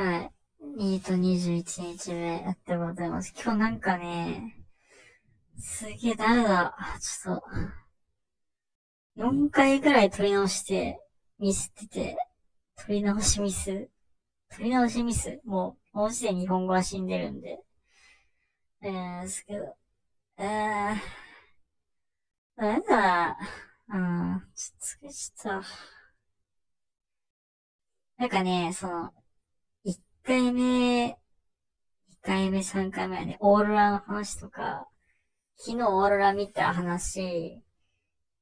はい。2と21日目やってございます。今日なんかね、すげえ誰だ。ちょっと、4回くらい撮り直して、ミスってて、撮り直しミス。撮り直しミス。もう、もうすでに日本語は死んでるんで。えー、すけど、えー、なんだ、うん、ちょっと疲れちゃった。なんかね、その、回目、2回目、3回目はね、オーロラの話とか、昨日オーロラ見た話、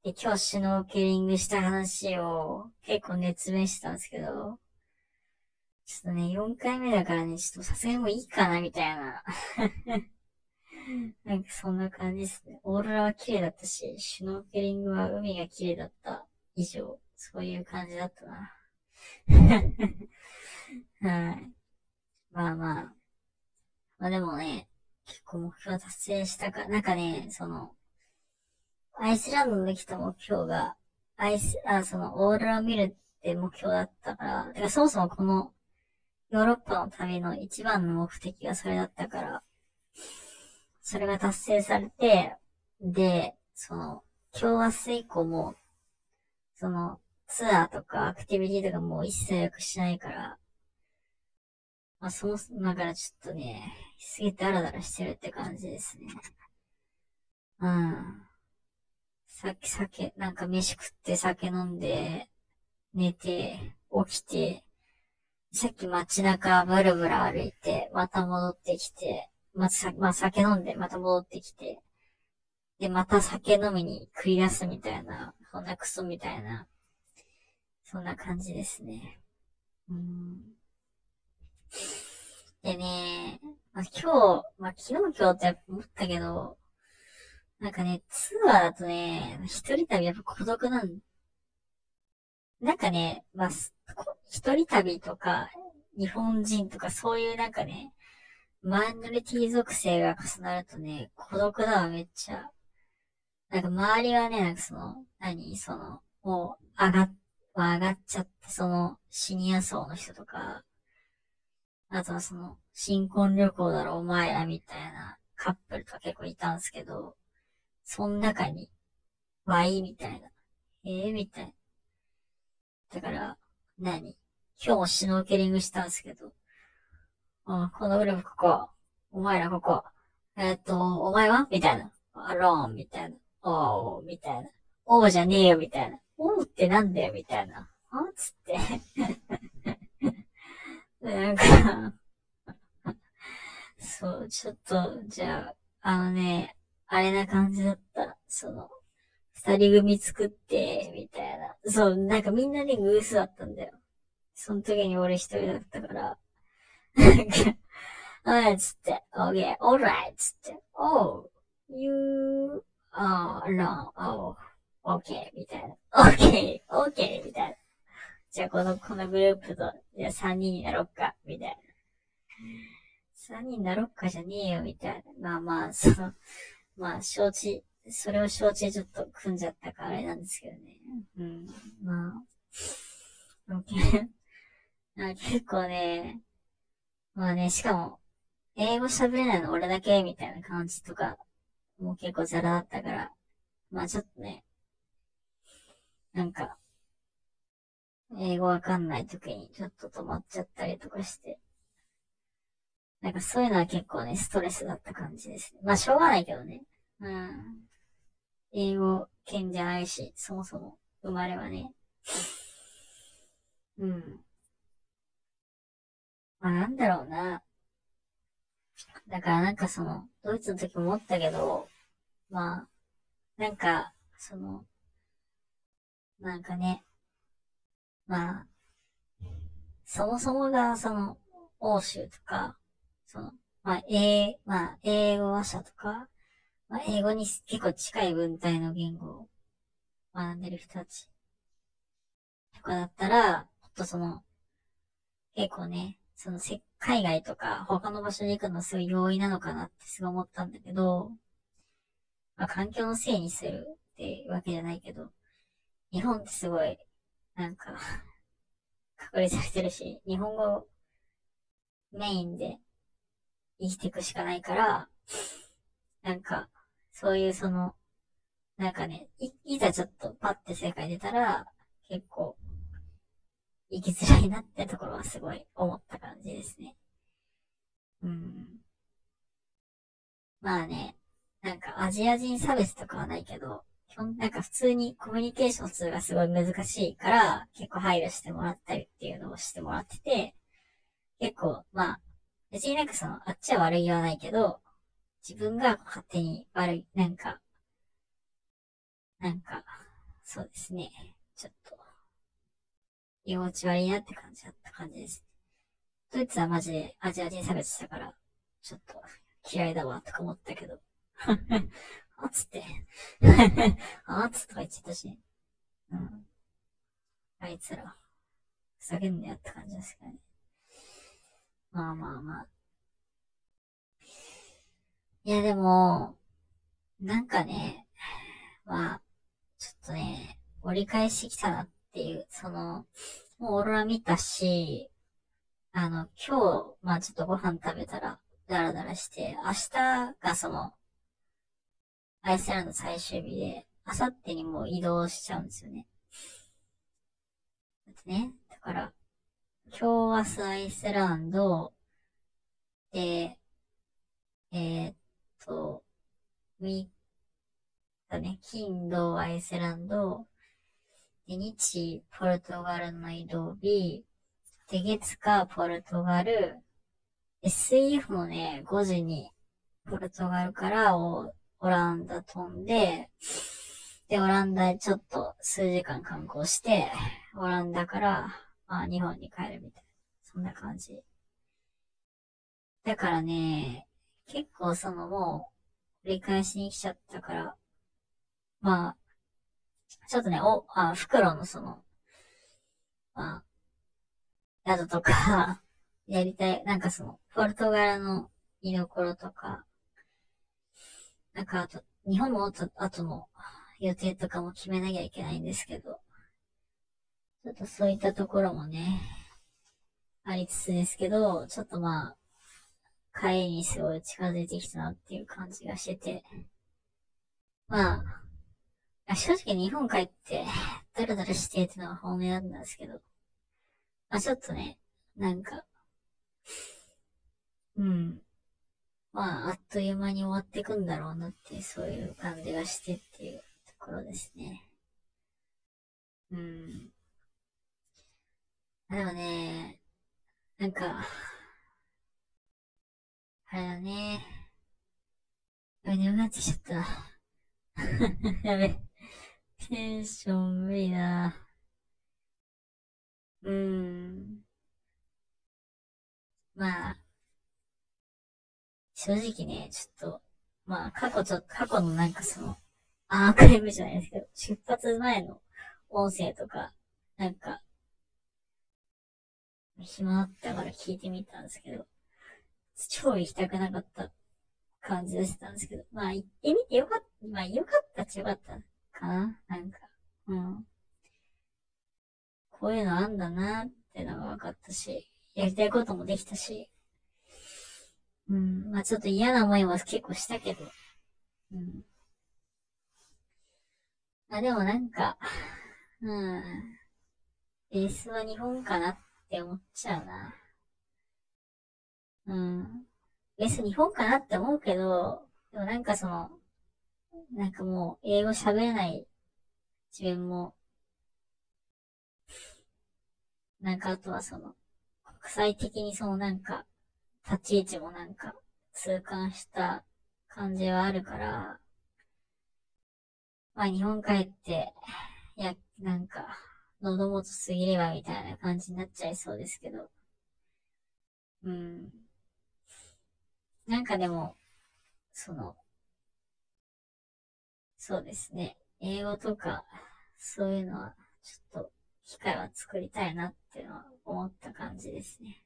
で、今日シュノーケリングした話を結構熱弁してたんですけど、ちょっとね、4回目だからね、ちょっとさすがにもういいかな、みたいな。なんかそんな感じですね。オーロラは綺麗だったし、シュノーケリングは海が綺麗だった以上、そういう感じだったな。はい。まあまあ。まあでもね、結構目標達成したか、なんかね、その、アイスランドので来た目標が、アイス、あ、その、オーロラを見るって目標だったから、てかそもそもこの、ヨーロッパの旅の一番の目的がそれだったから、それが達成されて、で、その、今日明日以降も、その、ツアーとかアクティビティとかもう一切予約しないから、まあそもそもだからちょっとね、すげえダラダラしてるって感じですね。うん。さっき酒、なんか飯食って酒飲んで、寝て、起きて、さっき街中ブルブル歩いて、また戻ってきて、まさ、まあ、酒飲んで、また戻ってきて、で、また酒飲みに繰り出すみたいな、そんなクソみたいなそんな感じですね。うん。でね、まあ、今日、まあ、昨日今日って思ったけど、なんかね、ツアーだとね、一人旅やっぱ孤独なん、なんかね、まあ、一人旅とか、日本人とかそういうなんかね、マイノリティ属性が重なるとね、孤独だわ、めっちゃ。なんか周りはね、なんかその、何その、もう上がっ上がっちゃって、そのシニア層の人とか、あとはその新婚旅行だろお前らみたいなカップルとか結構いたんすけど、その中に、ワイみたいな。ええー、みたいな。だから、何？今日もシュノーケリングしたんすけど、あこのグループここ、お前らここ、えっ、と、お前は？みたいな。アローンみたいな。おー、みたいな。おーじゃねえよ、みたいな。おうってなんだよ、みたいな。あつって。なんかそう、ちょっと、じゃあ、あのね、あれな感じだった。その、二人組作って、みたいな。そう、なんかみんなでグースだったんだよ。その時に俺一人だったから。なんか、あいつって、OK, alright, つって、oh, you are alone, oh. OK! みたいな。OK! OK! みたいな。じゃあこの、このグループと、じゃあ3人になろっか、みたいな。3人になろっかじゃねえよ、みたいな。まあまあ、その、まあ、承知、それを承知でちょっと組んじゃったからあれなんですけどね。うん。まあ、OK 結構ね、まあね、しかも、英語喋れないの俺だけみたいな感じとか、もう結構ザラだったから、まあちょっとね、なんか、英語わかんない時にちょっと止まっちゃったりとかして、なんかそういうのは結構ね、ストレスだった感じですね。まあしょうがないけどね。うん。英語圏じゃないし、そもそも生まれはね。うん。まあなんだろうな。だからなんかその、ドイツの時も思ったけど、まあ、なんか、その、なんかね、まあ、そもそもが、その、欧州とか、その、まあ、英、まあ、英語話者とか、まあ、英語に結構近い文体の言語を学んでる人たちとかだったら、もっとその、結構ね、そのせ海外とか他の場所に行くのすごい容易なのかなってすごい思ったんだけど、まあ、環境のせいにするってわけじゃないけど、日本ってすごい、なんか隔離されてるし、日本語メインで生きていくしかないから、なんか、そういうその、なんかね、い、いざちょっとパッて世界出たら、結構、生きづらいなってところはすごい思った感じですね。うん。まあね、なんかアジア人差別とかはないけど、なんか普通にコミュニケーションするがすごい難しいから、結構配慮してもらったりっていうのをしてもらってて、結構、まあ、別になんかその、あっちは悪気はないけど、自分が勝手に悪い、なんか、なんか、そうですね、ちょっと、居心地悪いなって感じだった感じです。ドイツはマジでアジア人差別したから、ちょっと嫌いだわとか思ったけど、あつって、あつとか言っちゃったし、うん。あいつら、ふざけんなよって感じですけどね。まあまあまあ。いやでも、なんかね、まあ、ちょっとね、折り返してきたなっていう、その、もうオーロラ見たし、あの、今日、まあちょっとご飯食べたら、ダラダラして、明日がその、アイスランド最終日で、明後日にもう移動しちゃうんですよね。だってね、だから、今日明日アイスランド、で、えーっと、み、だね、金土アイスランド、で、日、ポルトガルの移動日、で、月か、ポルトガル、SEF もね、5時に、ポルトガルからオオランダ飛んで、で、オランダちょっと数時間観光して、オランダから、まあ、日本に帰るみたいな。そんな感じ。だからね、結構そのもう、繰り返しに来ちゃったから、まあ、ちょっとね、お、あ、袋のその、まあ、宿とか、やりたい、なんかその、ポルトガルの見どころとか、なんかあと、日本もあと、あとの予定とかも決めなきゃいけないんですけど、ちょっとそういったところもね、ありつつですけど、ちょっとまあ、帰りにすごい近づいてきたなっていう感じがしてて、まあ、正直日本帰って、ダラダラしてってのが本音なんですけど、まあちょっとね、なんか、うん。まあ、あっという間に終わってくんだろうなって、そういう感じがしてっていうところですね。うん。でもね、なんか、あれだね。眠くなってきちゃった。やべ。テンション無理だ。うーん。まあ、正直ね、ちょっと、まあ、過去ちょ、過去のなんかその、アーカイブじゃないですけど、出発前の音声とか、なんか、暇だったから聞いてみたんですけど、超行きたくなかった感じでしたんですけど、まあ行ってみてよかった、まあよかったっちゃよかったかななんか、うん。こういうのあんだなってのが分かったし、やりたいこともできたし、まあちょっと嫌な思いも結構したけど、うん。まあでもなんか、うん、ベースは日本かなって思っちゃうな。うん。ベース日本かなって思うけど、でもなんかその、なんかもう英語喋れない自分も、なんかあとはその、国際的にそのなんか、立ち位置もなんか、痛感した感じはあるから、まあ日本帰って、いや、なんか、喉元すぎればみたいな感じになっちゃいそうですけど、うん。なんかでも、その、そうですね。英語とか、そういうのは、ちょっと、機会は作りたいなっていうのは思った感じですね。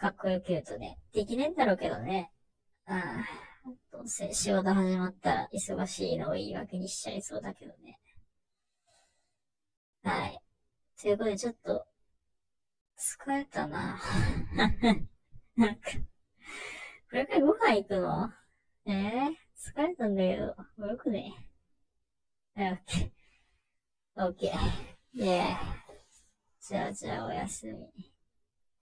かっこよく言うとね、できねえんだろうけどね。ああ、どうせ仕事始まったら忙しいのを言い訳にしちゃいそうだけどね。はい。ということで、ちょっと、疲れたな。なんか、これからご飯行くの？えー、疲れたんだけど、もうよくね。オッケー。オッケー。で、じゃあじゃあおやすみ。